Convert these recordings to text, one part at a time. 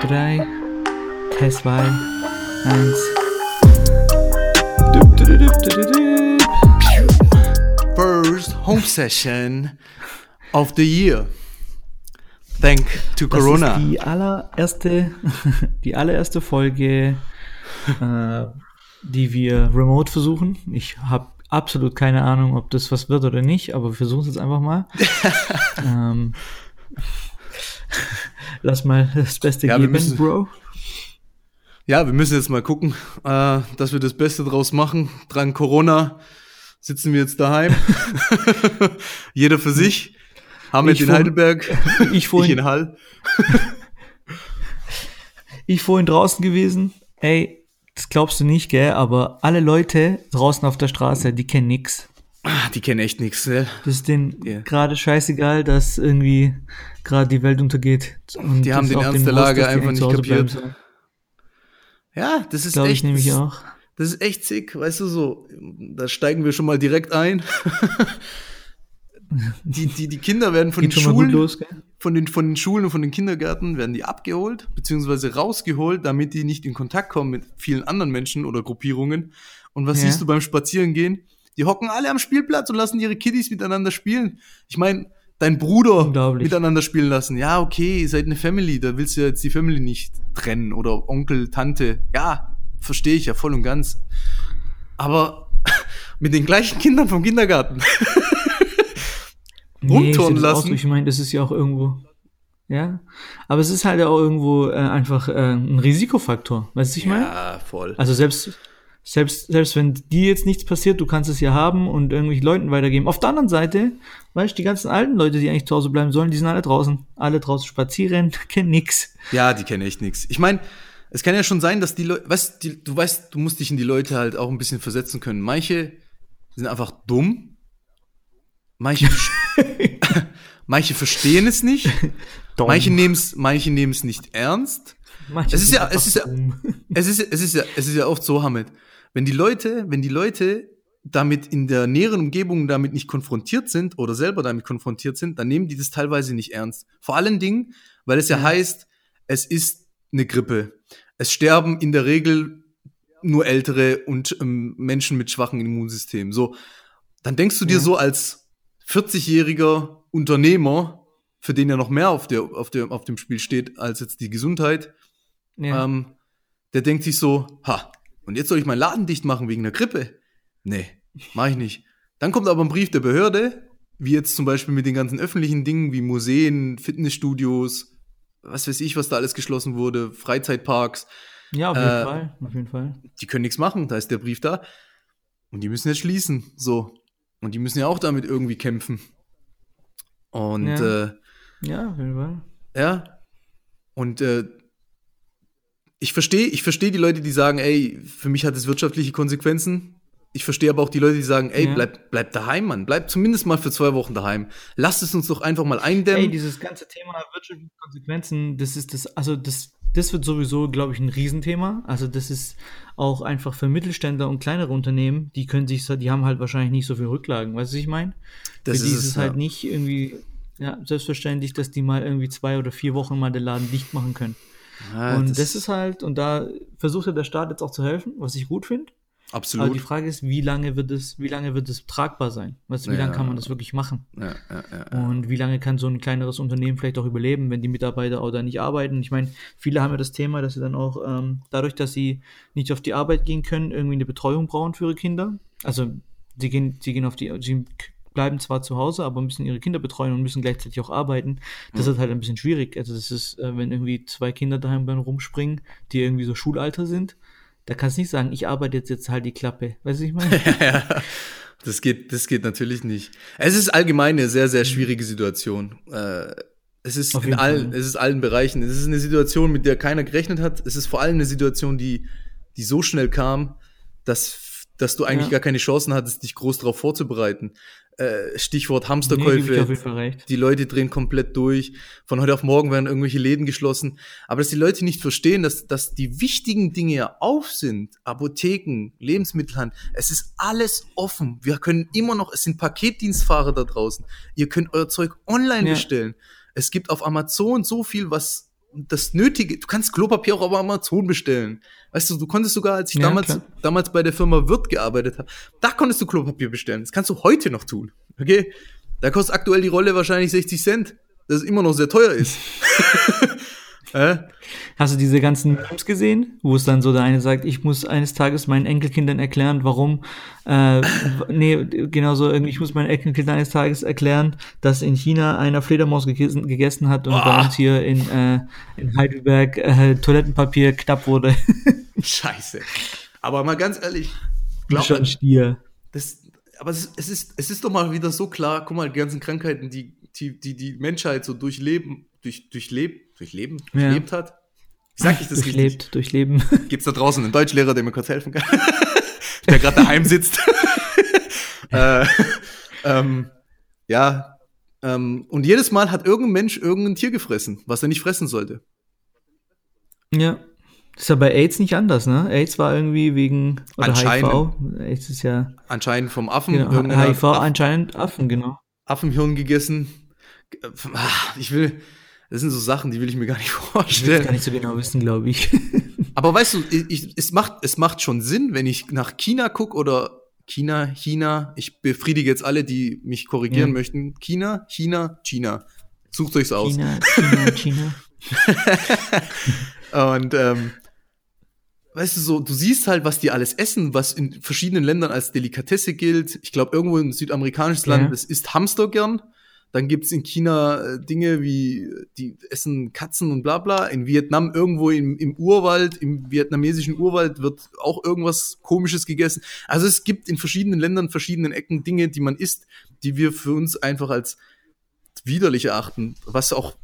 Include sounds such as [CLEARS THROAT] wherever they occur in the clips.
drei, Test zwei, eins. First home session of the year. Thank to Das Corona. ist die allererste, [LAUGHS] die allererste Folge, äh, die wir remote versuchen. Ich habe absolut keine Ahnung, ob das was wird oder nicht, aber wir versuchen es jetzt einfach mal. [LAUGHS] ähm, lass mal das Beste Ja, wir geben, müssen- Bro. Ja, wir müssen jetzt mal gucken, äh, dass wir das Beste draus machen. Dran Corona sitzen wir jetzt daheim. [LAUGHS] Jeder für sich. Hamid Ich in Heidelberg. [LAUGHS] Ich Ich vorhin, in Hall. [LAUGHS] ich vorhin draußen gewesen. Ey, das glaubst du nicht, gell? Aber alle Leute draußen auf der Straße, die kennen nix. Ah, die kennen echt nichts. Ne? Das ist denen Ja. gerade scheißegal, dass irgendwie gerade die Welt untergeht. Und Die haben den Ernst der Lage einfach nicht kapiert. Ja, das ist Glaube ich echt. nämlich das, auch. Das ist echt sick, weißt du so. Da steigen wir schon mal direkt ein. [LAUGHS] die, die, die Kinder werden von Geht den Schulen, los, von den, von den Schulen und von den Kindergärten werden die abgeholt, beziehungsweise rausgeholt, damit die nicht in Kontakt kommen mit vielen anderen Menschen oder Gruppierungen. Und was Ja. siehst du beim Spazierengehen? Die hocken alle am Spielplatz und lassen ihre Kiddies miteinander spielen. Ich meine, dein Bruder miteinander spielen lassen. Ja, okay, ihr seid eine Family, da willst du jetzt die Family nicht trennen oder Onkel, Tante. Ja, verstehe ich ja voll und ganz. Aber [LAUGHS] mit den gleichen Kindern vom Kindergarten. [LAUGHS] Nee, auch lassen. so. Ich meine, das ist ja auch irgendwo. Ja. Aber es ist halt auch irgendwo äh, einfach äh, ein Risikofaktor. Weißt du, ich meine? Ja, voll. Also selbst, selbst, selbst wenn dir jetzt nichts passiert, du kannst es ja haben und irgendwelchen Leuten weitergeben. Auf der anderen Seite, weißt du, die ganzen alten Leute, die eigentlich zu Hause bleiben sollen, die sind alle draußen. Alle draußen spazieren, [LAUGHS] kennen nix. Ja, die kennen echt nichts. Ich meine, es kann ja schon sein, dass die Leute, weißt die, du weißt, du musst dich in die Leute halt auch ein bisschen versetzen können. Manche sind einfach dumm. Manche, [LAUGHS] [LAUGHS] manche verstehen es nicht. Dumm. Manche nehmen es, manche nehmen es nicht ernst. Manche Es ist ja- es ist ja-. Es ist, es ist ja, es ist ja oft so, Hamid. Wenn die Leute, wenn die Leute damit in der näheren Umgebung damit nicht konfrontiert sind oder selber damit konfrontiert sind, dann nehmen die das teilweise nicht ernst. Vor allen Dingen, weil es ja, heißt, es ist eine Grippe. Es sterben in der Regel nur ältere und ähm, Menschen mit schwachem Immunsystem. So, dann denkst du dir Ja. so als 40-jähriger Unternehmer, für den ja noch mehr auf, der, auf, der, auf dem Spiel steht als jetzt die Gesundheit, Ja. ähm, der denkt sich so, ha, und jetzt soll ich meinen Laden dicht machen wegen der Grippe? Nee, mach ich nicht. Dann kommt aber ein Brief der Behörde, wie jetzt zum Beispiel mit den ganzen öffentlichen Dingen wie Museen, Fitnessstudios, was weiß ich, was da alles geschlossen wurde, Freizeitparks, ja, auf jeden äh, Fall. Auf jeden Fall. die können nichts machen, da ist der Brief da. Und die müssen jetzt schließen, so. Und die müssen ja auch damit irgendwie kämpfen. Und Ja. äh, Ja, auf jeden Fall. Ja. Und äh, ich verstehe, ich verstehe die Leute, die sagen, ey, für mich hat es wirtschaftliche Konsequenzen. Ich verstehe aber auch die Leute, die sagen, ey, Ja. bleib, bleib daheim, Mann. Bleib zumindest mal für zwei Wochen daheim. Lasst es uns doch einfach mal eindämmen. Ey, dieses ganze Thema wirtschaftliche Konsequenzen, das ist das, also das, das wird sowieso, glaube ich, ein Riesenthema. Also das ist auch einfach für Mittelständler und kleinere Unternehmen, die können sich, die haben halt wahrscheinlich nicht so viel Rücklagen, weißt du, was ich meine? Für Das die ist ist es, halt ja. nicht irgendwie, ja, selbstverständlich, dass die mal irgendwie zwei oder vier Wochen mal den Laden dicht machen können. Ja, und das, ist halt, und da versucht ja der Staat jetzt auch zu helfen, was ich gut finde. Aber absolut. die Frage ist, wie lange wird es, wie lange wird es tragbar sein? Weißt du, wie Ja. lange kann man das wirklich machen? Ja. Und wie lange kann so ein kleineres Unternehmen vielleicht auch überleben, wenn die Mitarbeiter auch da nicht arbeiten? Ich meine, viele haben ja das Thema, dass sie dann auch ähm, dadurch, dass sie nicht auf die Arbeit gehen können, irgendwie eine Betreuung brauchen für ihre Kinder. Also sie gehen, sie gehen auf die, sie bleiben zwar zu Hause, aber müssen ihre Kinder betreuen und müssen gleichzeitig auch arbeiten. Das ist halt ein bisschen schwierig. Also das ist, äh, wenn irgendwie zwei Kinder daheim dann rumspringen, die irgendwie so Schulalter sind, da kannst du nicht sagen, ich arbeite jetzt, jetzt halt die Klappe. Weißt du, ich meine? [LAUGHS] ja, das geht, das geht natürlich nicht. Es ist allgemein eine sehr, sehr schwierige Situation. Äh, es ist in allen, Fall. es ist allen Bereichen. Es ist eine Situation, mit der keiner gerechnet hat. Es ist vor allem eine Situation, die, die so schnell kam, dass, dass du eigentlich Ja. gar keine Chancen hattest, dich groß darauf vorzubereiten. Äh, Stichwort Nee, Hamsterkäufe. recht. Die Leute drehen komplett durch. Von heute auf morgen werden irgendwelche Läden geschlossen. Aber dass die Leute nicht verstehen, dass, dass die wichtigen Dinge ja auf sind. Apotheken, Lebensmittelhandel. Es ist alles offen. Wir können immer noch, es sind Paketdienstfahrer da draußen. Ihr könnt euer Zeug online Ja. bestellen. Es gibt auf Amazon so viel, was das Nötige, du kannst Klopapier auch auf Amazon bestellen. Weißt du, du konntest sogar, als ich Ja, damals, klar. damals bei der Firma Wirt gearbeitet habe, da konntest du Klopapier bestellen. Das kannst du heute noch tun. Okay? Da kostet aktuell die Rolle wahrscheinlich 60 Cent. Das ist immer noch sehr teuer ist. [LAUGHS] [LAUGHS] äh? Hast du diese ganzen Memes gesehen, wo es dann so der eine sagt, ich muss eines Tages meinen Enkelkindern erklären, warum, äh, nee, genauso irgendwie, ich muss meinen Enkelkindern eines Tages erklären, dass in China einer Fledermaus gegessen, gegessen hat und bei Boah. uns hier in, äh, in Heidelberg äh, Toilettenpapier knapp wurde. [LAUGHS] Scheiße. Aber mal ganz ehrlich, glaub Schon Stier. das, aber es, es, ist, es ist doch mal wieder so klar, guck mal, die ganzen Krankheiten, die die, die, die Menschheit so durchleben, durch, durchlebt, durchleben, Ja. durchlebt hat. Wie sag ich das richtig? Durchlebt, durchleben. [LAUGHS] Gibt's da draußen einen Deutschlehrer, der mir kurz helfen kann? [LAUGHS] der gerade daheim sitzt. [LAUGHS] äh, ähm, ja, ähm, und jedes Mal hat irgendein Mensch irgendein Tier gefressen, was er nicht fressen sollte. ja. Ist ja bei AIDS nicht anders, ne? AIDS war irgendwie wegen, oder Anscheinend. HIV. AIDS ist ja, Anscheinend vom Affen, genau, HIV Aff- anscheinend Affen, genau. Affenhirn gegessen. Ah, Ich will, das sind so Sachen, die will ich mir gar nicht [LAUGHS] Ich will vorstellen. gar nicht so genau wissen, glaube ich. [LAUGHS] Aber weißt du, ich, es, macht, es macht schon Sinn, wenn ich nach China gucke oder China, China, ich befriedige jetzt alle, die mich korrigieren Ja. möchten. China, China, China. Sucht euch's aus. China, [LAUGHS] China, China. Und ähm, weißt du so, du siehst halt, was die alles essen, was in verschiedenen Ländern als Delikatesse gilt. Ich glaube, irgendwo ein südamerikanisches Ja. Land, das isst Hamster gern. Dann gibt's in China äh, Dinge wie, die essen Katzen und bla bla. In Vietnam irgendwo im, im Urwald, im vietnamesischen Urwald wird auch irgendwas Komisches gegessen. Also es gibt in verschiedenen Ländern, verschiedenen Ecken Dinge, die man isst, die wir für uns einfach als widerlich erachten, was auch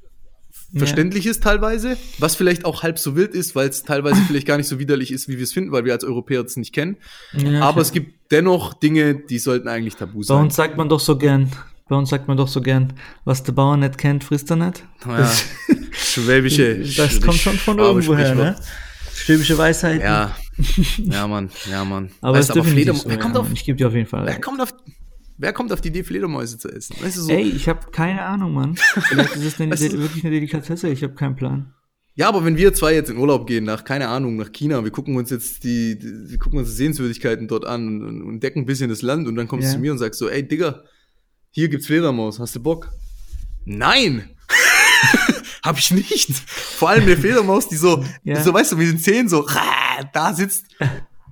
Ja. verständlich ist teilweise, was vielleicht auch halb so wild ist, weil es teilweise [LAUGHS] vielleicht gar nicht so widerlich ist, wie wir es finden, weil wir als Europäer es nicht kennen. Ja, Aber klar. es gibt dennoch Dinge, die sollten eigentlich tabu Bei sein. uns sagt man doch so gern, bei uns sagt man doch so gern, was der Bauer nicht kennt, frisst er nicht. Ja, schwäbische. [LAUGHS] das kommt schon von Schwabe- irgendwo her, ne? Schwäbische Weisheit. Ja, ja, Mann, ja, Mann. [LAUGHS] Aber es Weißt ist definitiv Flederm- so, wer, ja, kommt auf, Mann. Ich gebe dir auf jeden Fall wer, kommt auf, wer kommt auf die Idee, Fledermäuse zu essen? Weißt du, so, Ey, ich habe keine Ahnung, Mann. Vielleicht ist es eine, [LAUGHS] Weißt du- wirklich eine Delikatesse, ich habe keinen Plan. Ja, aber wenn wir zwei jetzt in Urlaub gehen, nach, keine Ahnung, nach China, wir gucken uns jetzt die, die wir gucken uns die Sehenswürdigkeiten dort an und, und entdecken ein bisschen das Land und dann kommst du Ja. zu mir und sagst so, ey Digga, hier gibt's Fledermaus, hast du Bock? Nein! [LAUGHS] Hab ich nicht. Vor allem eine Fledermaus, die so, Ja. so weißt du, mit den Zähnen so, da sitzt.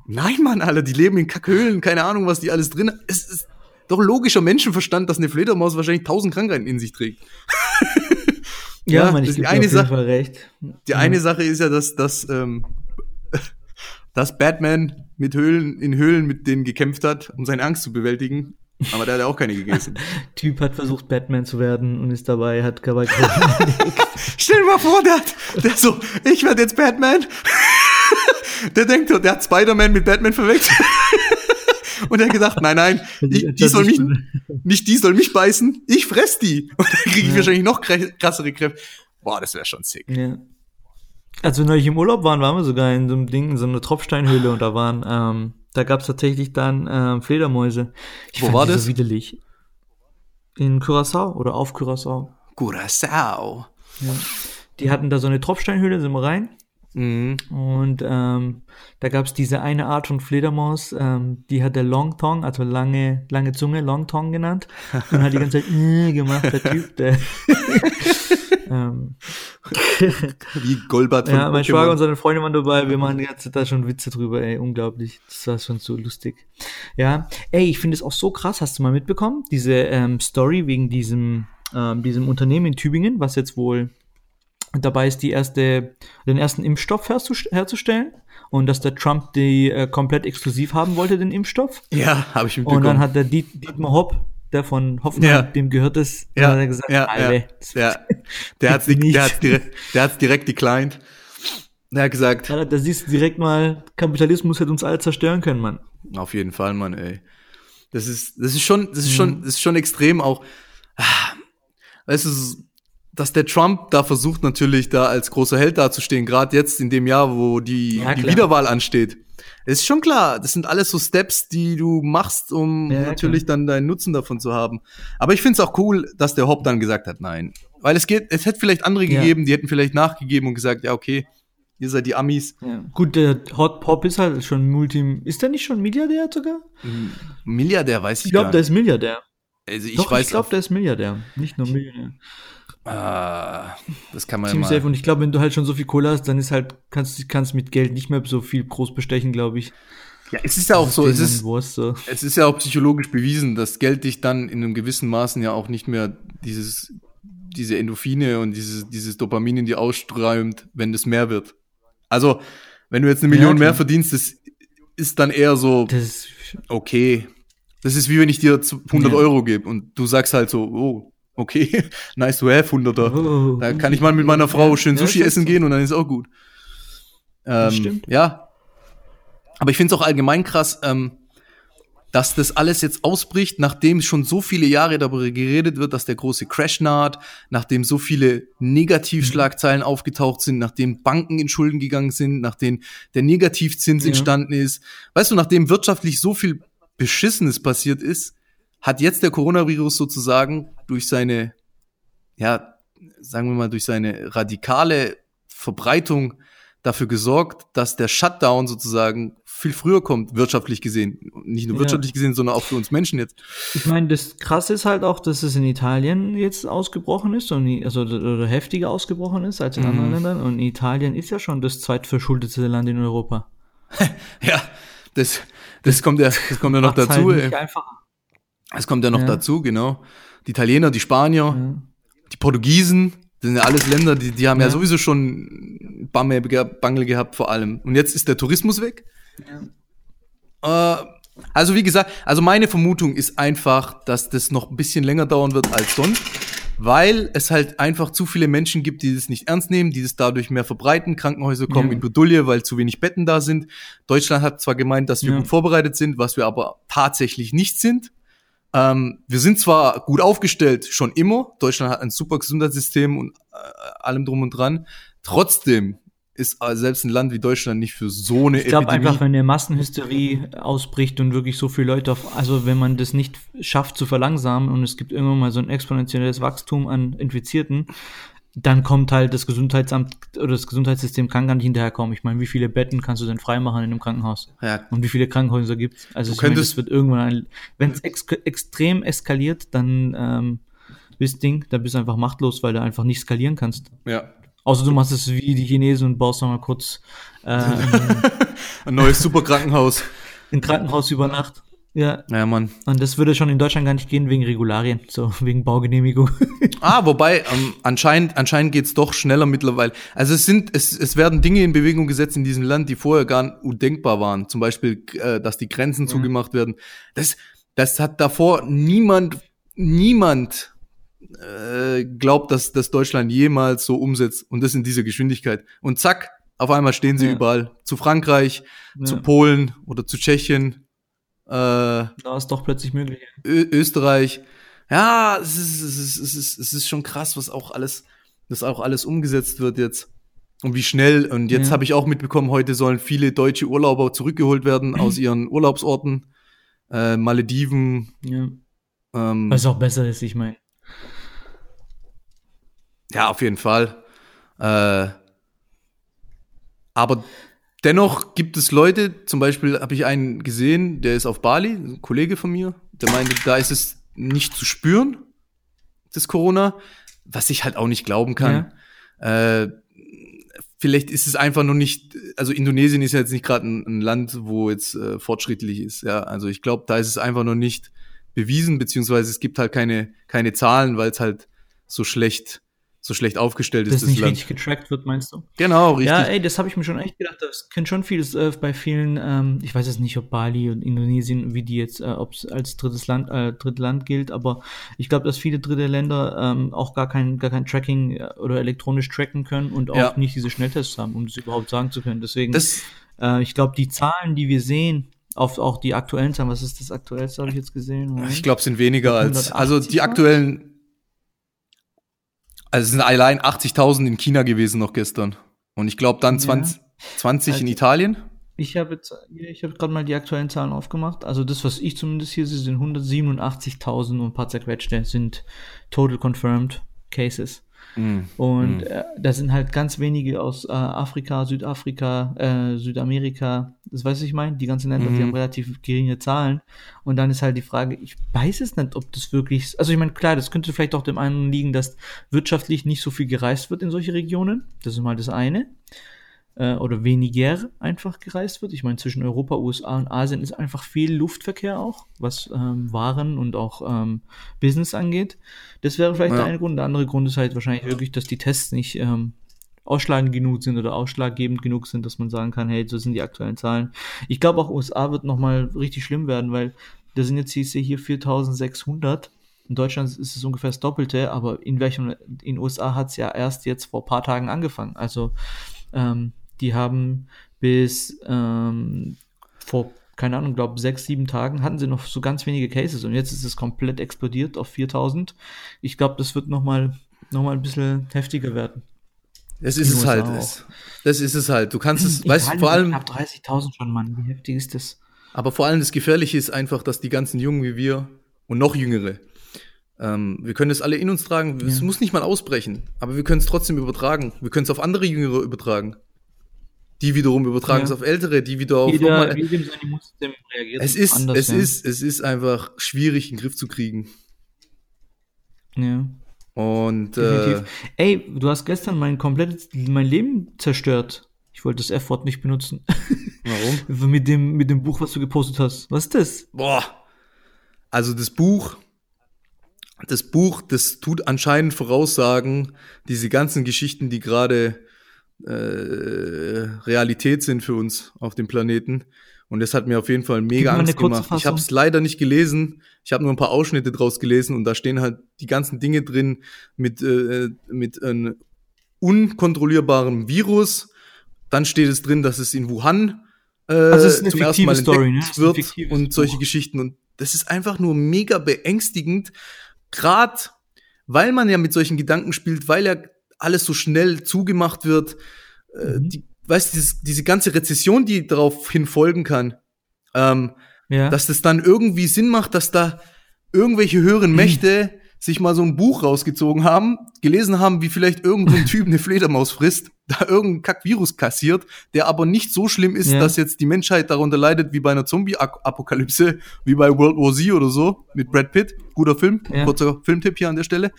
Nein, Mann, alle, die leben in Kackhöhlen, keine Ahnung, was die alles drin haben. Es ist doch logischer Menschenverstand, dass eine Fledermaus wahrscheinlich tausend Krankheiten in sich trägt. [LAUGHS] Ja, Ja, das ich ist die eine auf jeden Sache. Fall recht. Die eine Sache ist ja, dass, dass, ähm, [LAUGHS] dass Batman mit Höhlen, in Höhlen mit denen gekämpft hat, um seine Angst zu bewältigen. Aber der hat ja auch keine gegessen. [LAUGHS] Typ hat versucht, Batman zu werden und ist dabei, hat dabei [LAUGHS] Stell dir mal vor, der hat, der so, ich werde jetzt Batman. [LAUGHS] Der denkt, der hat Spider-Man mit Batman verwechselt. Und er hat gesagt, nein, nein, die, die soll mich, nicht die soll mich beißen, ich fress die. Und dann kriege ich Ja. wahrscheinlich noch krassere Kräfte. Boah, das wäre schon sick. Ja. Als wir neulich im Urlaub waren, waren wir sogar in so einem Ding, in so einer Tropfsteinhöhle und da waren, ähm, da gab es tatsächlich dann ähm, Fledermäuse. Ich Wo war das? So widerlich. In Curaçao oder auf Curaçao. Curacao. Die hatten da so eine Tropfsteinhöhle, sind wir rein. Mhm. Und ähm, da gab es diese eine Art von Fledermaus, ähm, die hat der Long Tongue, also lange, lange Zunge, Long Tongue genannt. Und hat die ganze Zeit äh, gemacht, der Typ, der. [LAUGHS] [LAUGHS] ähm, Wie Golbert von ja, mein Pokémon. Schwager und seine Freunde waren dabei, wir machen die ganze Zeit da schon Witze drüber, ey, unglaublich. Das war schon so lustig. Ja, ey, ich finde es auch so krass, hast du mal mitbekommen? Diese ähm, Story wegen diesem, ähm, diesem Unternehmen in Tübingen, was jetzt wohl dabei ist, die erste, den ersten Impfstoff herzust- herzustellen. Und dass der Trump die äh, komplett exklusiv haben wollte, den Impfstoff. Ja, habe ich mitbekommen. Und dann hat der Diet, Dietmar Hopp, der von Hoffenheim, Ja. dem gehört es, ja, hat er gesagt, ja, Alter, ja. [LAUGHS] Der nicht. der, hat's direkt, der hat's direkt declined. Der hat gesagt, Ja, da siehst du direkt mal, Kapitalismus hätte uns alle zerstören können, Mann. auf jeden Fall, Mann, ey. Das ist, das ist schon, das ist schon, das ist schon extrem auch. Weißt du, dass der Trump da versucht natürlich da als großer Held dazustehen, gerade jetzt in dem Jahr, wo die, Ja, die. Wiederwahl ansteht. Ist schon klar, das sind alles so Steps, die du machst, um Ja, natürlich dann deinen Nutzen davon zu haben. Aber ich finde es auch cool, dass der Hop dann gesagt hat, nein. Weil es geht, es hätte vielleicht andere Ja. gegeben, die hätten vielleicht nachgegeben und gesagt, ja, okay, ihr seid die Amis. Ja. Gut, der Hot Pop ist halt schon Multi. Ist der nicht schon Milliardär sogar? Milliardär weiß ich, Ich glaube, gar der nicht. ist Milliardär. Also ich Doch, weiß ich glaube, der ist Milliardär. Nicht nur Millionär. Ah, das kann man ja safe. Und ich glaube, wenn du halt schon so viel Kohle hast, dann ist halt, kannst du kannst mit Geld nicht mehr so viel groß bestechen, glaube ich. Ja, es ist ja auch so, es ist, Wurst, so. es ist ja auch psychologisch bewiesen, dass Geld dich dann in einem gewissen Maßen ja auch nicht mehr dieses, diese Endorphine und dieses, dieses Dopamin in dir ausströmt, wenn das mehr wird. Also, wenn du jetzt eine Ja, Million klar. mehr verdienst, das ist dann eher so, Das ist, okay. Das ist wie wenn ich dir zu- 100 Ja. Euro gebe und du sagst halt so, oh, okay, [LAUGHS] nice to have, 100er. Oh. Da kann ich mal mit meiner Frau Ja, schön ja, Sushi ist essen gehen und dann ist auch gut. Ähm, stimmt. Ja. Aber ich finde es auch allgemein krass, ähm, dass das alles jetzt ausbricht, nachdem schon so viele Jahre darüber geredet wird, dass der große Crash naht, nachdem so viele Negativschlagzeilen Mhm. aufgetaucht sind, nachdem Banken in Schulden gegangen sind, nachdem der Negativzins Ja. entstanden ist. Weißt du, nachdem wirtschaftlich so viel Beschissenes passiert ist, hat jetzt der Coronavirus sozusagen durch seine, ja, sagen wir mal, durch seine radikale Verbreitung dafür gesorgt, dass der Shutdown sozusagen viel früher kommt, wirtschaftlich gesehen. Nicht nur Ja. wirtschaftlich gesehen, sondern auch für uns Menschen jetzt. Ich meine, das Krasse ist halt auch, dass es in Italien jetzt ausgebrochen ist, und, also oder heftiger ausgebrochen ist als in Mhm. anderen Ländern. Und Italien ist ja schon das zweitverschuldete Land in Europa. [LAUGHS] Ja, das, das kommt ja, das kommt ja noch Macht's dazu. Halt nicht einfacher. Das kommt ja noch Ja. dazu, genau. Die Italiener, die Spanier, Ja. die Portugiesen, das sind ja alles Länder, die, die haben ja, Ja. sowieso schon Bamme, Bangel gehabt vor allem. Und jetzt ist der Tourismus weg. Äh, also wie gesagt, also meine Vermutung ist einfach, dass das noch ein bisschen länger dauern wird als sonst, weil es halt einfach zu viele Menschen gibt, die das nicht ernst nehmen, die das dadurch mehr verbreiten. Krankenhäuser kommen Ja. in Bredouille, weil zu wenig Betten da sind. Deutschland hat zwar gemeint, dass wir Ja. gut vorbereitet sind, was wir aber tatsächlich nicht sind. Ähm, wir sind zwar gut aufgestellt, schon immer. Deutschland hat ein super Gesundheitssystem und äh, allem drum und dran. Trotzdem ist äh, selbst ein Land wie Deutschland nicht für so eine Ich glaube Epidemie. einfach, wenn eine Massenhysterie ausbricht und wirklich so viele Leute auf, also wenn man das nicht schafft zu verlangsamen und es gibt irgendwann mal so ein exponentielles Wachstum an Infizierten, dann kommt halt das Gesundheitsamt oder das Gesundheitssystem kann gar nicht hinterherkommen. Ich meine, wie viele Betten kannst du denn freimachen in einem Krankenhaus? ja, Und wie viele Krankenhäuser gibt's? Also Du ich meine, könntest- das wird irgendwann, ein, wenn es ex extrem eskaliert, dann ähm, bist Ding, dann bist du einfach machtlos, weil du einfach nicht skalieren kannst. ja. Außer du machst es wie die Chinesen und baust noch mal kurz [LAUGHS] äh, ein, Ein neues Superkrankenhaus. ein Krankenhaus über Nacht. Ja, Ja, Mann. und das würde schon in Deutschland gar nicht gehen wegen Regularien, so wegen Baugenehmigung. [LAUGHS] Ah, wobei, ähm, anscheinend, anscheinend geht's doch schneller mittlerweile. Also es sind, es, es werden Dinge in Bewegung gesetzt in diesem Land, die vorher gar undenkbar waren. Zum Beispiel, äh, dass die Grenzen zugemacht werden. Das, das hat davor niemand, niemand äh, glaubt, dass, dass Deutschland jemals so umsetzt und das in dieser Geschwindigkeit. Und zack, auf einmal stehen sie Ja. überall. Zu Frankreich, zu Ja. Polen oder zu Tschechien. Äh, da ist doch plötzlich möglich. Ö Österreich. Ja, es ist, es, ist, es, ist, es ist schon krass, was auch alles, was auch alles umgesetzt wird jetzt. Und wie schnell. Und jetzt Ja. habe ich auch mitbekommen, heute sollen viele deutsche Urlauber zurückgeholt werden [CLEARS THROAT] aus ihren Urlaubsorten. Äh, Malediven. Ja. Ähm, Was auch besser ist, ich meine. ja, auf jeden Fall. Äh, aber dennoch gibt es Leute, zum Beispiel habe ich einen gesehen, der ist auf Bali, ein Kollege von mir, der meinte, da ist es nicht zu spüren, das Corona, was ich halt auch nicht glauben kann. Äh, vielleicht ist es einfach noch nicht, also Indonesien ist ja jetzt nicht gerade ein, ein Land, wo jetzt äh, fortschrittlich ist, ja. Also ich glaube, da ist es einfach noch nicht bewiesen, beziehungsweise es gibt halt keine, keine Zahlen, weil es halt so schlecht, so schlecht aufgestellt Dass ist, das das nicht Land. richtig getrackt wird, meinst du? Genau, richtig. Ja, ey, das habe ich mir schon echt gedacht. Das könnte schon vieles äh, bei vielen, ähm, ich weiß jetzt nicht, ob Bali und Indonesien, wie die jetzt, äh, ob es als drittes Land, äh, drittes Land gilt, aber ich glaube, dass viele dritte Länder ähm, auch gar kein, gar kein Tracking äh, oder elektronisch tracken können und auch Ja. nicht diese Schnelltests haben, um das überhaupt sagen zu können. Deswegen, das, äh, ich glaube, die Zahlen, die wir sehen, auf auch die aktuellen Zahlen, was ist das aktuellste, habe ich jetzt gesehen? Moment. ich glaube, sind weniger als, 180 also die aktuellen, also es sind allein 80.000 in China gewesen noch gestern. Und ich glaube dann Ja. 20, 20 in. Italien. Ich habe jetzt, ich habe gerade mal die aktuellen Zahlen aufgemacht. Also das, was ich zumindest hier sehe, sind 187.000 und ein paar zerquetschte sind total confirmed Cases. Mm. Und mm. Äh, da sind halt ganz wenige aus äh, Afrika, Südafrika, äh, Südamerika, das weiß ich mein, die ganzen Länder, mm. die mhm. haben relativ geringe Zahlen. Und dann ist halt die Frage, ich weiß es nicht, ob das wirklich, also ich meine, klar, das könnte vielleicht auch dem einen liegen, dass wirtschaftlich nicht so viel gereist wird in solche Regionen. Das ist mal das eine äh, oder weniger einfach gereist wird. Ich meine, zwischen Europa, USA und Asien ist einfach viel Luftverkehr auch, was ähm, Waren und auch ähm, Business angeht. Das wäre vielleicht ja. der eine Grund. Der andere Grund ist halt wahrscheinlich wirklich, dass die Tests nicht ähm, ausschlagend genug sind oder ausschlaggebend genug sind, dass man sagen kann, hey, so sind die aktuellen Zahlen. Ich glaube auch USA wird nochmal richtig schlimm werden, weil da sind jetzt, ich sehe hier 4600. In Deutschland ist es ungefähr das Doppelte, aber in welchem, in USA hat es ja erst jetzt vor paar Tagen angefangen. Also ähm, die haben bis ähm, vor, keine Ahnung, glaube sechs, sieben Tagen hatten sie noch so ganz wenige Cases und jetzt ist es komplett explodiert auf 4000. Ich glaube, das wird nochmal noch mal ein bisschen heftiger werden. Das ist es halt. Auch. Das ist es halt. Du kannst es, weißt du, vor allem. Knapp 30.000 schon, Mann. Wie heftig ist das? Aber vor allem das Gefährliche ist einfach, dass die ganzen Jungen wie wir und noch Jüngere, ähm, wir können das alle in uns tragen. Es ja. muss nicht mal ausbrechen, aber wir können es trotzdem übertragen. Wir können es auf andere Jüngere übertragen. Die wiederum übertragen ja. es auf Ältere, die wieder auf Jeder, nochmal, Immunsystem reagiert es ist, anders, es ja. ist, es ist einfach schwierig, in den Griff zu kriegen. Ja. Und äh, ey, du hast gestern mein komplettes mein Leben zerstört. Ich wollte das F-Wort nicht benutzen. [LAUGHS] Warum? mit dem mit dem Buch, was du gepostet hast. Was ist das? Boah. Also das Buch, das Buch, das tut anscheinend voraussagen, diese ganzen Geschichten, die gerade äh, Realität sind für uns auf dem Planeten. Und das hat mir auf jeden Fall mega Angst gemacht. Fassung. Ich habe es leider nicht gelesen. Ich habe nur ein paar Ausschnitte draus gelesen und da stehen halt die ganzen Dinge drin mit, äh, mit einem unkontrollierbaren Virus. Dann steht es drin, dass es in Wuhan äh, also zum ersten Mal Story, ne? wird und solche Buch. Geschichten. Und das ist einfach nur mega beängstigend, gerade weil man ja mit solchen Gedanken spielt, weil ja alles so schnell zugemacht wird. Äh, mhm. die, weißt du, diese ganze Rezession, die darauf hin folgen kann, ähm, ja. dass das dann irgendwie Sinn macht, dass da irgendwelche höheren mhm. Mächte sich mal so ein Buch rausgezogen haben, gelesen haben, wie vielleicht irgendein Typ eine Fledermaus frisst, [LAUGHS] da irgendein Kackvirus kassiert, der aber nicht so schlimm ist, ja. dass jetzt die Menschheit darunter leidet wie bei einer Zombie-Apokalypse, wie bei World War Z oder so, mit Brad Pitt. Guter Film, ja. kurzer Filmtipp hier an der Stelle.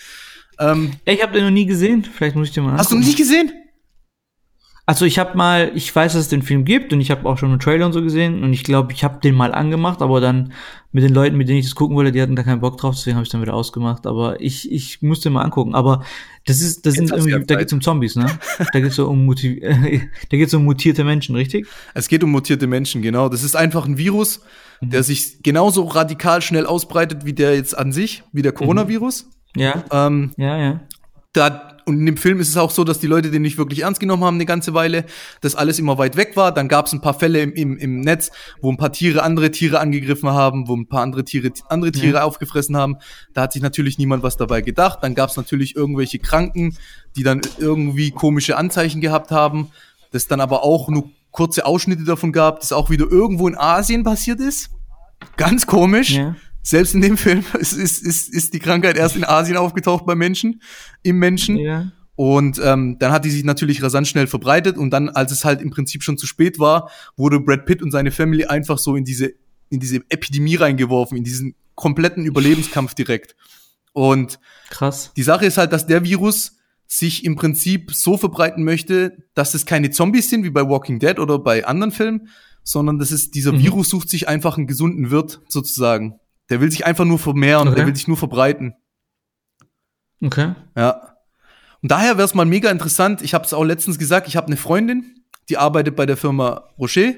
Ähm, ich habe den noch nie gesehen. Vielleicht muss ich den mal. Hast angucken. du noch nie gesehen? Also ich habe mal, ich weiß, dass es den Film gibt und ich habe auch schon einen Trailer und so gesehen und ich glaube, ich habe den mal angemacht, aber dann mit den Leuten, mit denen ich das gucken wollte, die hatten da keinen Bock drauf, deswegen habe ich dann wieder ausgemacht. Aber ich, ich musste mal angucken. Aber das ist, das Jetzt sind irgendwie, da geht's um Zombies, ne? [LAUGHS] da geht's so um [LAUGHS] da geht's um mutierte Menschen, richtig? Es geht um mutierte Menschen, genau. Das ist einfach ein Virus, mhm. der sich genauso radikal schnell ausbreitet wie der jetzt an sich, wie der mhm. Ja. Ähm, ja, ja. Da, und in dem Film ist es auch so, dass die Leute den nicht wirklich ernst genommen haben eine ganze Weile, dass alles immer weit weg war. Dann gab es ein paar Fälle im, im, im Netz, wo ein paar Tiere andere Tiere angegriffen haben, wo ein paar andere Tiere andere Tiere ja. aufgefressen haben. Da hat sich natürlich niemand was dabei gedacht. Dann gab es natürlich irgendwelche Kranken, die dann irgendwie komische Anzeichen gehabt haben, das dann aber auch nur kurze Ausschnitte davon gab, das auch wieder irgendwo in Asien passiert ist. Ganz komisch. Ja. Selbst in dem Film [LAUGHS] ist, ist, ist, ist die Krankheit erst in Asien aufgetaucht bei Menschen, im Menschen. Ja. Und ähm, dann hat die sich natürlich rasant schnell verbreitet und dann, als es halt im Prinzip schon zu spät war, wurde Brad Pitt und seine Family einfach so in diese, in diese Epidemie reingeworfen, in diesen kompletten Überlebenskampf direkt. Und krass. Die Sache ist halt, dass der Virus sich im Prinzip so verbreiten möchte, dass es keine Zombies sind wie bei Walking Dead oder bei anderen Filmen, sondern das ist dieser mhm. Virus sucht sich einfach einen gesunden Wirt sozusagen. Der will sich einfach nur vermehren, okay. der will sich nur verbreiten. Okay. Ja. Und daher wäre es mal mega interessant. Ich habe es auch letztens gesagt, ich habe eine Freundin, die arbeitet bei der Firma Rocher.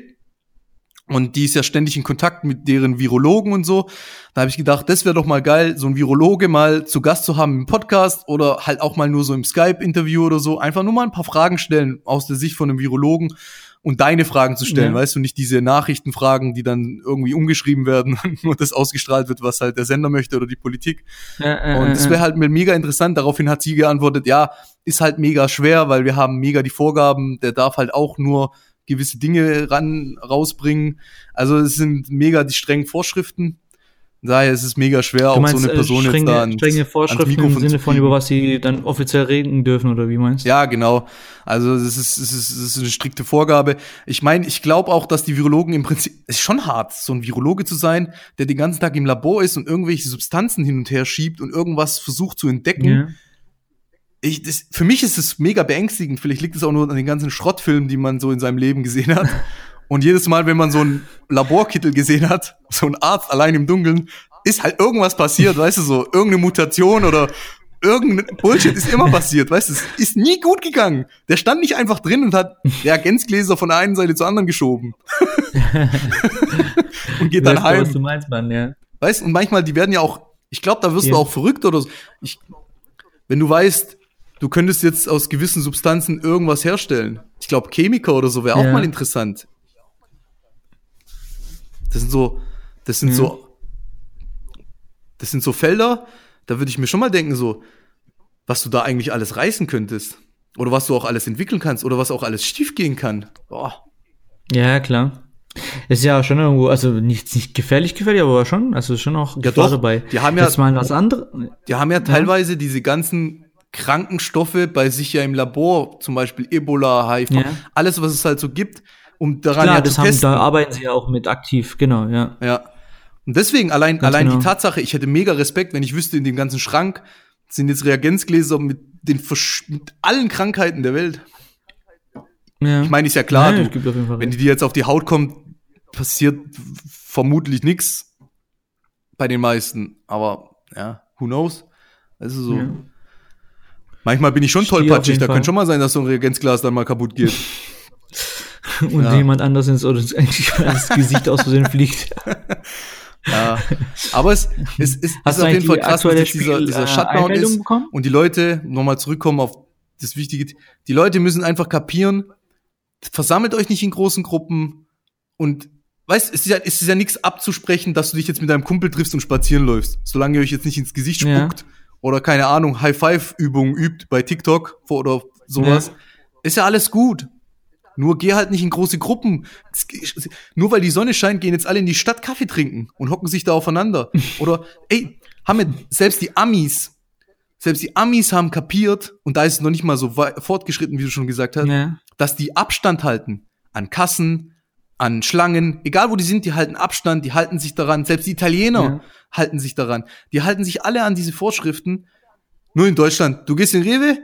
Und die ist ja ständig in Kontakt mit deren Virologen und so. Da habe ich gedacht, das wäre doch mal geil, so ein Virologe mal zu Gast zu haben im Podcast oder halt auch mal nur so im Skype-Interview oder so. Einfach nur mal ein paar Fragen stellen aus der Sicht von einem Virologen und deine Fragen zu stellen, ja. weißt du, nicht diese Nachrichtenfragen, die dann irgendwie umgeschrieben werden und [LAUGHS] nur das ausgestrahlt wird, was halt der Sender möchte oder die Politik. Ja, und es wäre halt mega interessant. Daraufhin hat sie geantwortet, ja, ist halt mega schwer, weil wir haben mega die Vorgaben, der darf halt auch nur gewisse Dinge ran rausbringen. Also es sind mega die strengen Vorschriften. Daher ist es mega schwer, Du auch meinst so eine Person äh, strenge, jetzt da ans, strenge ans Vorschriften im Mikrofon Sinne von, über was sie dann offiziell reden dürfen, oder wie meinst du? Ja, genau. Also es ist, es ist, es ist eine strikte Vorgabe. Ich meine, ich glaube auch, dass die Virologen im Prinzip, es ist schon hart, so ein Virologe zu sein, der den ganzen Tag im Labor ist und irgendwelche Substanzen hin und her schiebt und irgendwas versucht zu entdecken. Ja. Ich, das, für mich ist es mega beängstigend. Vielleicht liegt es auch nur an den ganzen Schrottfilmen, die man so in seinem Leben gesehen hat. [LAUGHS] Und jedes Mal, wenn man so einen Laborkittel gesehen hat, so ein Arzt allein im Dunkeln, ist halt irgendwas passiert, weißt du, so irgendeine Mutation oder irgendein Bullshit ist immer passiert, weißt du, es ist nie gut gegangen. Der stand nicht einfach drin und hat Reagenzgläser von der einen Seite zur anderen geschoben. [LAUGHS] und geht dann Weißt du, was heim. du meinst, Mann, ja. Weißt und manchmal, die werden ja auch, ich glaube, da wirst Ja. du auch verrückt oder so. Ich, wenn du weißt, du könntest jetzt aus gewissen Substanzen irgendwas herstellen. Ich glaube, Chemiker oder so wäre auch Ja. mal interessant. Das sind so, das sind Ja. so, das sind so Felder, da würde ich mir schon mal denken, so, was du da eigentlich alles reißen könntest. Oder was du auch alles entwickeln kannst oder was auch alles schiefgehen kann. Boah. Ja, klar. Ist ja schon irgendwo, also nicht, nicht gefährlich, gefährlich, aber schon, also schon auch Gefahr doch. dabei. Die haben ja- Jetzt mal was anderes. Die haben ja teilweise diese ganzen Krankenstoffe bei sich ja im Labor, zum Beispiel Ebola, HIV, Ja. alles, was es halt so gibt, um daran Klar, ja das zu haben, testen. da arbeiten sie ja auch mit aktiv, genau, ja. Ja. Und deswegen allein, Ganz allein genau. die Tatsache, ich hätte mega Respekt, wenn ich wüsste, in dem ganzen Schrank sind jetzt Reagenzgläser mit den Versch mit allen Krankheiten der Welt. ja. Ich meine, ist ja klar, Ja, du, wenn die dir jetzt auf die Haut kommt, passiert vermutlich nichts bei den meisten. Aber ja, who knows? Also so. Ja. Manchmal bin ich schon Stehe tollpatschig. Da Fall. könnte schon mal sein, dass so ein Reagenzglas dann mal kaputt geht. [LAUGHS] [LAUGHS] Und Ja. jemand anders ins oder [LAUGHS] eigentlich das Gesicht aus Versehen [LAUGHS] fliegt. ja. Aber es, es, es Hast ist auf jeden Fall krass, aktuelle jetzt dieser, dieser äh, Shutdown Einmeldung ist. bekommen? Und die Leute, nochmal zurückkommen auf das Wichtige, die Leute müssen einfach kapieren, versammelt euch nicht in großen Gruppen und weißt, es ist ja, es ist ja nichts abzusprechen, dass du dich jetzt mit deinem Kumpel triffst und spazieren läufst. Solange ihr euch jetzt nicht ins Gesicht Ja. spuckt oder keine Ahnung, High-Five-Übungen übt bei TikTok oder sowas. Ja. Ist ja alles gut. Nur geh halt nicht in große Gruppen. Nur weil die Sonne scheint, gehen jetzt alle in die Stadt Kaffee trinken und hocken sich da aufeinander. [LAUGHS] Oder, ey, haben wir, selbst die Amis, selbst die Amis haben kapiert, und da ist es noch nicht mal so wei- fortgeschritten, wie du schon gesagt hast, Ja. dass die Abstand halten. An Kassen, an Schlangen, egal wo die sind, die halten Abstand, die halten sich daran. Selbst die Italiener Ja. halten sich daran. Die halten sich alle an diese Vorschriften. Nur in Deutschland. Du gehst in Rewe,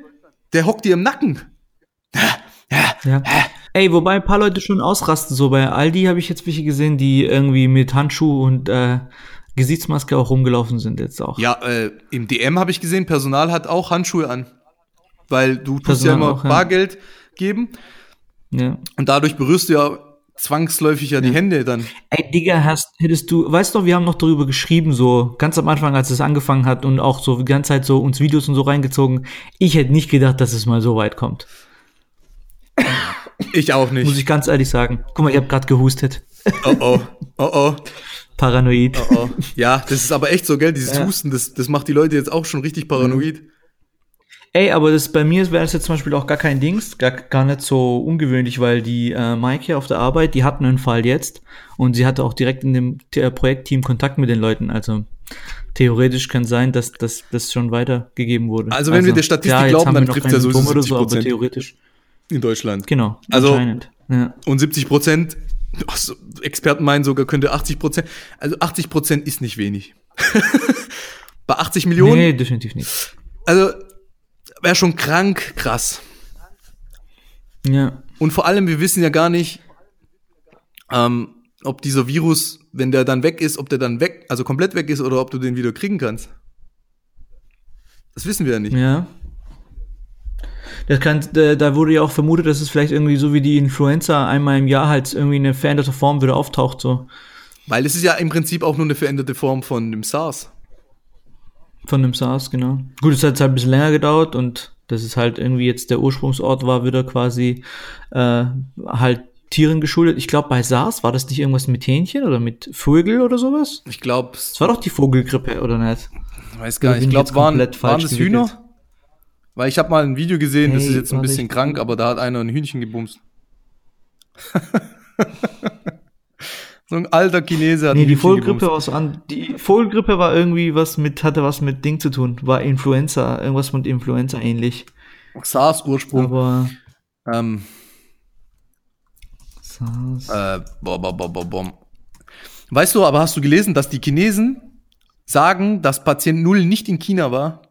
der hockt dir im Nacken. Ja. Ey, wobei ein paar Leute schon ausrasten. So bei Aldi habe ich jetzt welche gesehen, die irgendwie mit Handschuh und äh, Gesichtsmaske auch rumgelaufen sind jetzt auch. Ja, äh, im DM habe ich gesehen, Personal hat auch Handschuhe an. Weil du tust Personal ja immer auch, ja. Bargeld geben ja. und dadurch berührst du ja zwangsläufig ja die Hände dann. Ey, Digga, hast, hättest du, weißt du, wir haben noch darüber geschrieben, so ganz am Anfang, als es angefangen hat und auch so die ganze Zeit so uns Videos und so reingezogen. Ich hätte nicht gedacht, dass es mal so weit kommt. Ich auch Muss nicht. ich ganz ehrlich sagen. Guck mal, ich habe gerade gehustet. Oh oh, oh oh, Paranoid. oh oh. Ja, das ist aber echt so, gell, dieses Ja. Husten, das, das macht die Leute jetzt auch schon richtig paranoid. Ey, aber das bei mir wäre das jetzt zum Beispiel auch gar kein Dings, gar, gar nicht so ungewöhnlich, weil die äh, Maike hier auf der Arbeit, die hatten einen Fall jetzt und sie hatte auch direkt in dem äh, Projektteam Kontakt mit den Leuten. Also theoretisch kann sein, dass das schon weitergegeben wurde. Also, wenn wir der Statistik jetzt glauben, dann trifft's keine ja so Symptome oder so, 70%. aber theoretisch. In Deutschland. Genau. Also- anscheinend. Ja. Und 70 Prozent, Experten meinen sogar, könnte 80 Prozent, also 80 Prozent ist nicht wenig. [LAUGHS] Bei 80 Millionen, Nee, definitiv nicht. also wäre schon krank krass. Ja. Und vor allem, wir wissen ja gar nicht, ähm, ob dieser Virus, wenn der dann weg ist, ob der dann weg, also komplett weg ist oder ob du den wieder kriegen kannst. Das wissen wir ja nicht. Ja. Das kann, da, da wurde ja auch vermutet, dass es vielleicht irgendwie so wie die Influenza einmal im Jahr halt irgendwie in eine veränderte Form wieder auftaucht, so. Weil es ist ja im Prinzip auch nur eine veränderte Form von dem SARS. Von dem SARS, genau. Gut, es hat halt ein bisschen länger gedauert und das ist halt irgendwie jetzt der Ursprungsort war wieder quasi äh, halt Tieren geschuldet. Ich glaube, bei SARS war das nicht irgendwas mit Hähnchen oder mit Vögel oder sowas? Ich glaube, Das war doch die Vogelgrippe, oder nicht? weiß gar nicht, ich ich jetzt glaube, waren, komplett waren das? Hühner? Weil ich habe mal ein Video gesehen, das Hey, ist jetzt ein bisschen krank, aber da hat einer ein Hühnchen gebumst. [LAUGHS] so ein alter Chinese hat Nee, die Vogelgrippe so an. Die Vogelgrippe war irgendwie was mit, hatte was mit Ding zu tun. War Influenza, irgendwas mit Influenza ähnlich. SARS-Ursprung. Aber Ähm, SARS. äh, bom, bom, bom, bom. Weißt du, aber hast du gelesen, dass die Chinesen sagen, dass Patient Null nicht in China war?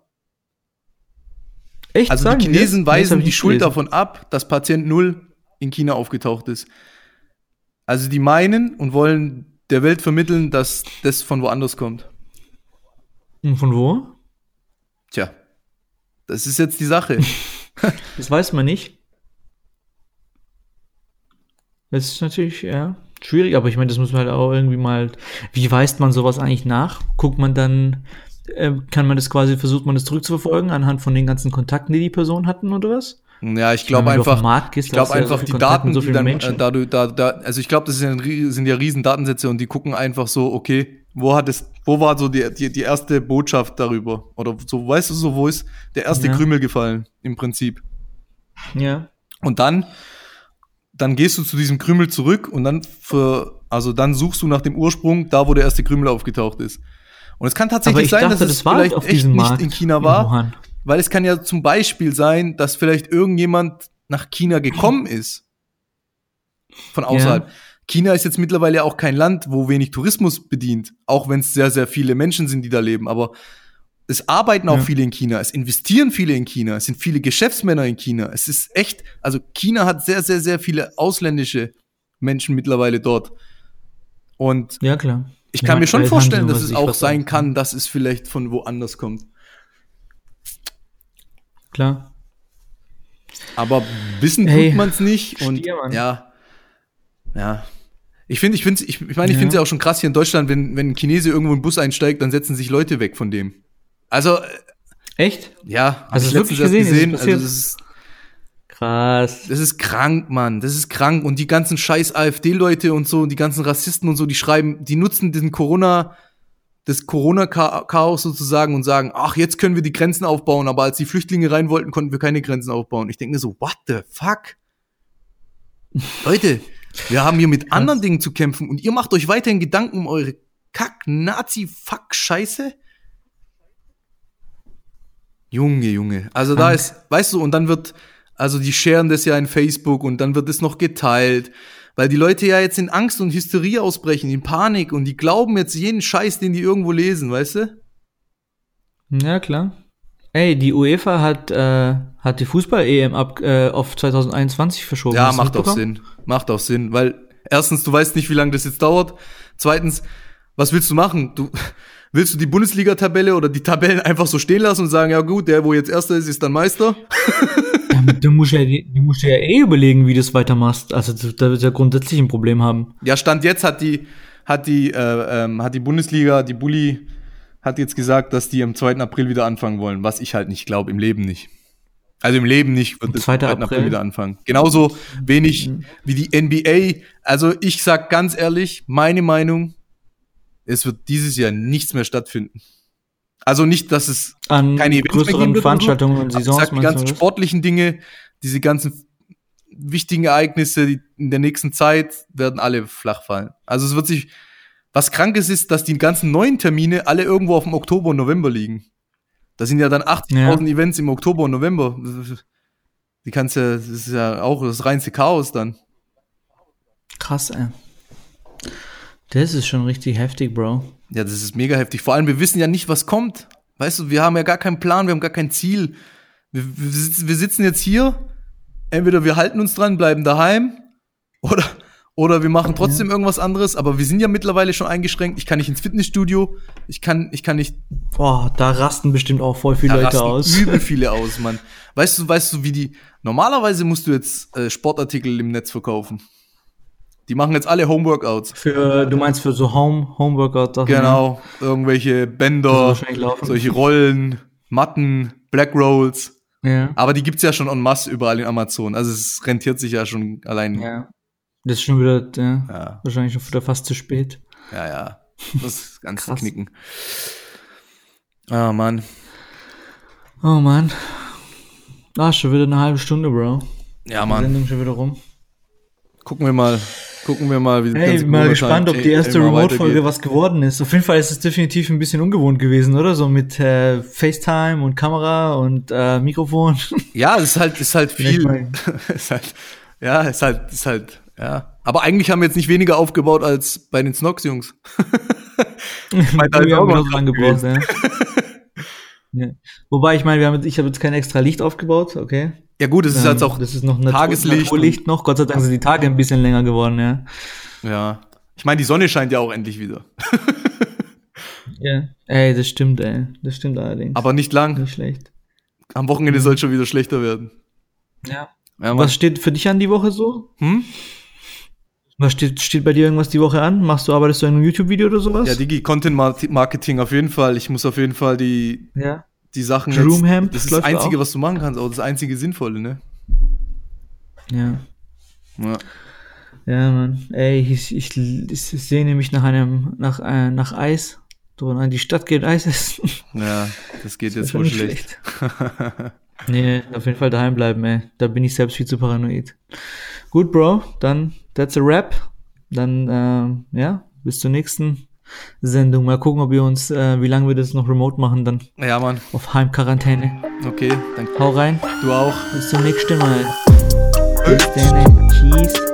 Echt? Also die? Chinesen weisen die Schuld gelesen. davon ab, dass Patient Null in China aufgetaucht ist. Also die meinen und wollen der Welt vermitteln, dass das von woanders kommt. Und von wo? Tja, das ist jetzt die Sache. [LAUGHS] [LAUGHS] Das weiß man nicht. Das ist natürlich, ja, schwierig, aber ich meine, das muss man halt auch irgendwie mal. Wie weist man sowas eigentlich nach? Guckt man dann, äh, kann man das quasi, versucht man das zurückzuverfolgen anhand von den ganzen Kontakten, die die Personen hatten oder was? ja, ich glaube einfach, gehst, ich glaube so einfach viel die Kontakt Daten, so die dann, Menschen. äh, da, da, da, also ich glaube, das sind, sind ja riesen Datensätze und die gucken einfach so, okay, wo hat es, wo war so die, die, die erste Botschaft darüber? Oder so, weißt du so, wo ist der erste Ja. Krümel gefallen, im Prinzip? Ja. Und dann, dann gehst du zu diesem Krümel zurück und dann für, also dann suchst du nach dem Ursprung, da wo der erste Krümel aufgetaucht ist. Und es kann tatsächlich ich sein, dachte, dass es das war vielleicht echt nicht Markt in China in war, Wuhan. weil es kann ja zum Beispiel sein, dass vielleicht irgendjemand nach China gekommen ist. Von außerhalb. China ist jetzt mittlerweile auch kein Land, wo wenig Tourismus bedient, auch wenn es sehr, sehr viele Menschen sind, die da leben. Aber es arbeiten auch Ja. viele in China, es investieren viele in China, es sind viele Geschäftsmänner in China. Es ist echt, also China hat sehr, sehr, sehr viele ausländische Menschen mittlerweile dort. Und Ja, klar. Ich kann Ja, mir schon vorstellen, dass es auch sein kann, dass es vielleicht von woanders kommt. Klar. Aber wissen Ey, tut man es nicht. Und Stier, ja, ja. Ich finde, ich finde, ich, ich meine, ich Ja. finde es ja auch schon krass hier in Deutschland, wenn, wenn ein Chinese irgendwo in den Bus einsteigt, dann setzen sich Leute weg von dem. Also, äh, Echt? ja, Hast ich es wirklich letztens erst gesehen? Ist es Also, das ist, Krass. das ist krank, Mann. Das ist krank. Und die ganzen scheiß AfD-Leute und so, die ganzen Rassisten und so, die schreiben, die nutzen den Corona, das Corona-Chaos sozusagen und sagen, ach, jetzt können wir die Grenzen aufbauen, aber als die Flüchtlinge rein wollten, konnten wir keine Grenzen aufbauen. Ich denke mir so, what the fuck? [LAUGHS] Leute, wir haben hier mit anderen Dingen zu kämpfen und ihr macht euch weiterhin Gedanken um eure Kack-Nazi-Fuck-Scheiße? Junge, Junge. Also da ist, weißt du, und dann wird, also die scheren das ja in Facebook und dann wird es noch geteilt, weil die Leute ja jetzt in Angst und Hysterie ausbrechen, in Panik und die glauben jetzt jeden Scheiß, den die irgendwo lesen, weißt du? Ja, klar. Ey, die UEFA hat, äh, hat die Fußball-EM ab, äh, auf 2021 verschoben. Ja, macht auch? Sinn. Macht auch Sinn, weil erstens, du weißt nicht, wie lange das jetzt dauert. Zweitens, was willst du machen? Du willst du die Bundesliga-Tabelle oder die Tabellen einfach so stehen lassen und sagen, ja gut, der, wo jetzt Erster ist, ist dann Meister? Du musst ja, du musst ja eh überlegen, wie du es weitermachst. Also, da wird ja grundsätzlich ein Problem haben. Ja, Stand jetzt hat die, hat die, äh, ähm, hat die Bundesliga, die Bulli, hat jetzt gesagt, dass die am 2. April wieder anfangen wollen, was ich halt nicht glaube, im Leben nicht. Also im Leben nicht wird es 2. am 2. April April? wieder anfangen. Genauso wenig wie die NBA. Also ich sag ganz ehrlich, meine Meinung, es wird dieses Jahr nichts mehr stattfinden. Also nicht, dass es An keine Events größeren Veranstaltungen und Saisons. sag, die ganzen sportlichen Dinge, diese ganzen wichtigen Ereignisse in der nächsten Zeit werden alle flach fallen. Also es wird sich, was krankes ist, dass die ganzen neuen Termine alle irgendwo auf dem Oktober und November liegen. Da sind ja dann 80.000 Events im Oktober und November. Die kannst ja, das ist ja auch das reinste Chaos dann. Krass, ey. Das ist schon richtig heftig, Bro. Ja, das ist mega heftig. Vor allem, wir wissen ja nicht, was kommt. Weißt du, wir haben ja gar keinen Plan, wir haben gar kein Ziel. Wir, wir, sitzen, wir sitzen jetzt hier, entweder wir halten uns dran, bleiben daheim, oder, oder wir machen trotzdem irgendwas anderes, aber wir sind ja mittlerweile schon eingeschränkt. Ich kann nicht ins Fitnessstudio, ich kann, ich kann nicht Boah, da rasten bestimmt auch voll viele da Leute rasten aus. übel [LAUGHS] viele aus, Mann. Weißt du, weißt du, wie die. Normalerweise musst du jetzt äh, Sportartikel im Netz verkaufen. Die machen jetzt alle Homeworkouts. Für, du meinst für so Home, Homeworkout Sachen? Genau. Irgendwelche Bänder, solche Rollen, Matten, Black Rolls. Ja. Aber die gibt's ja schon en masse überall in Amazon. Also es rentiert sich ja schon allein. Ja. Das ist schon wieder, ja, ja, wahrscheinlich schon wieder fast zu spät. ja. ja. Das ist [LAUGHS] ganz Krass. knicken. Ah, Mann. Oh Mann. Ah, schon wieder eine halbe Stunde, Bro. Ja, Die Mann. Sendung schon wieder rum. gucken wir mal. Gucken wir mal, wie Hey, mal gespannt, ob die erste Remote-Folge was geworden ist. Auf jeden Fall ist es definitiv ein bisschen ungewohnt gewesen, oder? So mit äh, FaceTime und Kamera und äh, Mikrofon. [LAUGHS] Ja, es ist halt, ist halt viel. [LAUGHS] ist halt, ja, ist halt, ist halt, ja. Aber eigentlich haben wir jetzt nicht weniger aufgebaut als bei den Snox-Jungs. [LAUGHS] meine, da wir auch haben noch gebraucht, ja. ja. Wobei, ich meine, wir haben ich habe jetzt kein extra Licht aufgebaut, okay. Ja gut, es ist Ähm, halt auch, das ist noch Natur, Tageslicht Naturlicht noch. Gott sei Dank sind die Tage ein bisschen länger geworden, ja. ja. Ich meine, die Sonne scheint ja auch endlich wieder. [LAUGHS] Ja. Ey, das stimmt, ey. Das stimmt allerdings. Aber nicht lang. nicht schlecht. Am Wochenende soll es schon wieder schlechter werden. Ja. Ja. Was steht für dich an die Woche so? Hm? Was steht, steht bei dir irgendwas die Woche an? Machst du, arbeitest du an einem YouTube-Video oder sowas? Ja, Digi, Content Marketing auf jeden Fall. Ich muss auf jeden Fall die, ja. Die Sachen Droomhemp Das ist das Einzige, auch? was du machen kannst, auch das einzige Sinnvolle, ne? Ja. Ja. Ja, Mann. Ey, ich, ich, ich sehne mich nach einem, nach, äh, nach Eis. So, an die Stadt geht Eis essen. ja, das geht jetzt Das wohl ist schlecht. Nee, auf jeden Fall daheim bleiben, ey. Da bin ich selbst viel zu paranoid. Gut, Bro, dann that's a wrap. Dann, ähm, ja, bis zur nächsten Sendung. Mal gucken, ob wir uns, äh, wie lange wir das noch remote machen, dann ja, Mann. auf Heimquarantäne. Okay, dann Hau rein, du auch. bis zum nächsten Mal. Bis dann, Tschüss.